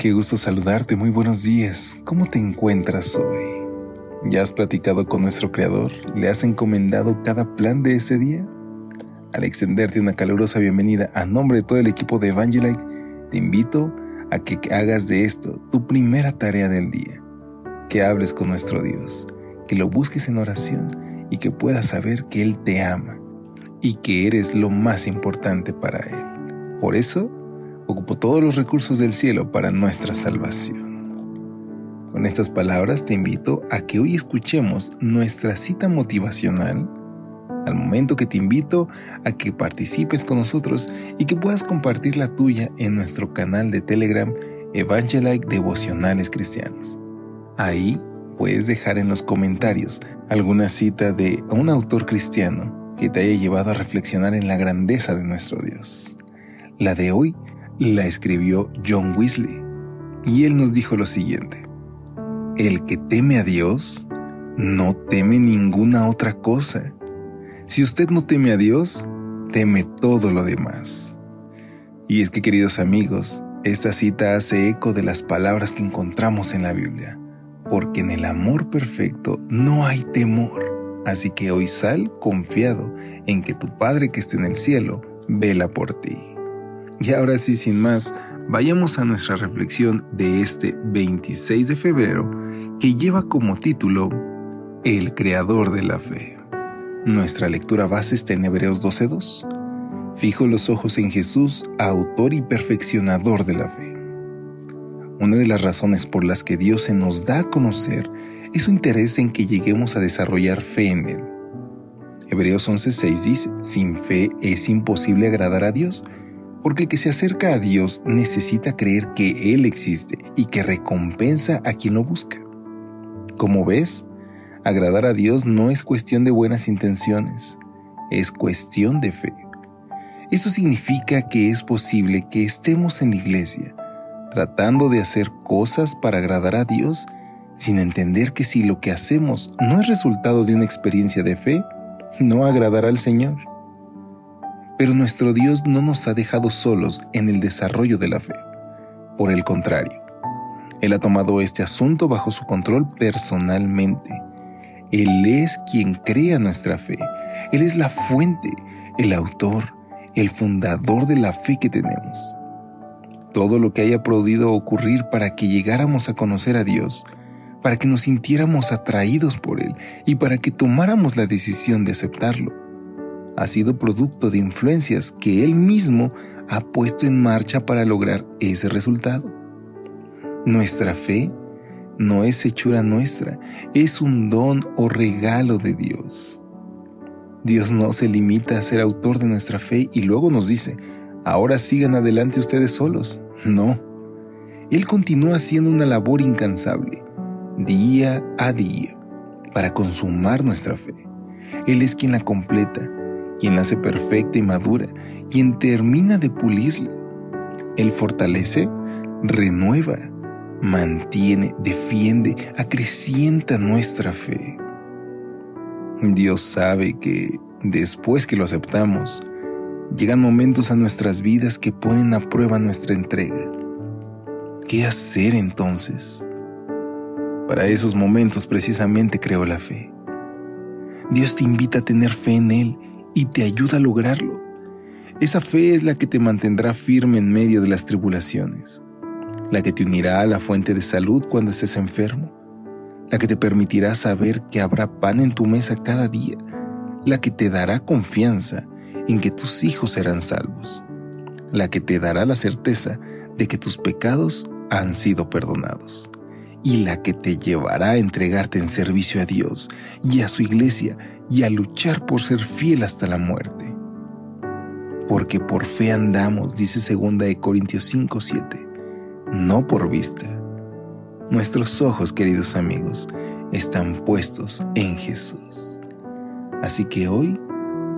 qué gusto saludarte, muy buenos días. ¿Cómo te encuentras hoy? ¿Ya has platicado con nuestro Creador? ¿Le has encomendado cada plan de este día? Al extenderte una calurosa bienvenida a nombre de todo el equipo de Evangelite, te invito a que hagas de esto tu primera tarea del día. Que hables con nuestro Dios, que lo busques en oración y que puedas saber que Él te ama y que eres lo más importante para Él. Por eso, ocupo todos los recursos del cielo para nuestra salvación. Con estas palabras te invito a que hoy escuchemos nuestra cita motivacional, al momento que te invito a que participes con nosotros y que puedas compartir la tuya en nuestro canal de Telegram Evangelike Devocionales Cristianos. Ahí puedes dejar en los comentarios alguna cita de un autor cristiano que te haya llevado a reflexionar en la grandeza de nuestro Dios. La de hoy la escribió John Weasley y él nos dijo lo siguiente. El que teme a Dios no teme ninguna otra cosa. Si usted no teme a Dios, teme todo lo demás. Y es que, queridos amigos, esta cita hace eco de las palabras que encontramos en la Biblia, porque en el amor perfecto no hay temor. Así que hoy sal confiado en que tu Padre que está en el cielo vela por ti. Y ahora sí, sin más, vayamos a nuestra reflexión de este 26 de febrero que lleva como título El Creador de la Fe. Nuestra lectura base está en Hebreos 12.2. Fijo los ojos en Jesús, autor y perfeccionador de la fe. Una de las razones por las que Dios se nos da a conocer es su interés en que lleguemos a desarrollar fe en Él. Hebreos 11.6 dice, sin fe es imposible agradar a Dios, porque el que se acerca a Dios necesita creer que Él existe y que recompensa a quien lo busca. Como ves, agradar a Dios no es cuestión de buenas intenciones, es cuestión de fe. Eso significa que es posible que estemos en la iglesia tratando de hacer cosas para agradar a Dios sin entender que si lo que hacemos no es resultado de una experiencia de fe, no agradará al Señor. Pero nuestro Dios no nos ha dejado solos en el desarrollo de la fe. Por el contrario, Él ha tomado este asunto bajo su control personalmente. Él es quien crea nuestra fe. Él es la fuente, el autor, el fundador de la fe que tenemos. Todo lo que haya podido ocurrir para que llegáramos a conocer a Dios, para que nos sintiéramos atraídos por Él y para que tomáramos la decisión de aceptarlo, ha sido producto de influencias que Él mismo ha puesto en marcha para lograr ese resultado. Nuestra fe no es hechura nuestra, es un don o regalo de Dios. Dios no se limita a ser autor de nuestra fe y luego nos dice, ahora sigan adelante ustedes solos. No. Él continúa haciendo una labor incansable, día a día, para consumar nuestra fe. Él es quien la completa, quien la hace perfecta y madura, quien termina de pulirla. Él fortalece, renueva, mantiene, defiende, acrecienta nuestra fe. Dios sabe que después que lo aceptamos, llegan momentos a nuestras vidas que ponen a prueba nuestra entrega. ¿Qué hacer entonces? Para esos momentos precisamente creo la fe. Dios te invita a tener fe en Él y te ayuda a lograrlo. Esa fe es la que te mantendrá firme en medio de las tribulaciones, la que te unirá a la fuente de salud cuando estés enfermo, la que te permitirá saber que habrá pan en tu mesa cada día, la que te dará confianza en que tus hijos serán salvos, la que te dará la certeza de que tus pecados han sido perdonados y la que te llevará a entregarte en servicio a Dios y a su iglesia y a luchar por ser fiel hasta la muerte. Porque por fe andamos, dice 2 de Corintios 5:7, no por vista. Nuestros ojos, queridos amigos, están puestos en Jesús. Así que hoy,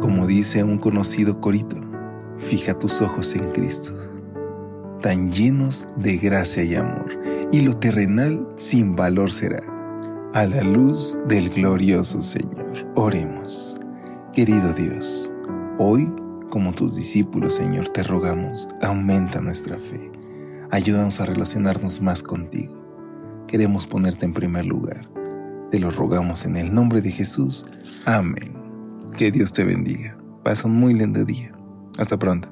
como dice un conocido corito, fija tus ojos en Cristo, tan llenos de gracia y amor, y lo terrenal sin valor será. A la luz del glorioso Señor, oremos. Querido Dios, hoy, como tus discípulos, Señor, te rogamos, aumenta nuestra fe. Ayúdanos a relacionarnos más contigo queremos ponerte en primer lugar. Te lo rogamos en el nombre de Jesús. Amén. Que Dios te bendiga. Pasa un muy lindo día. Hasta pronto.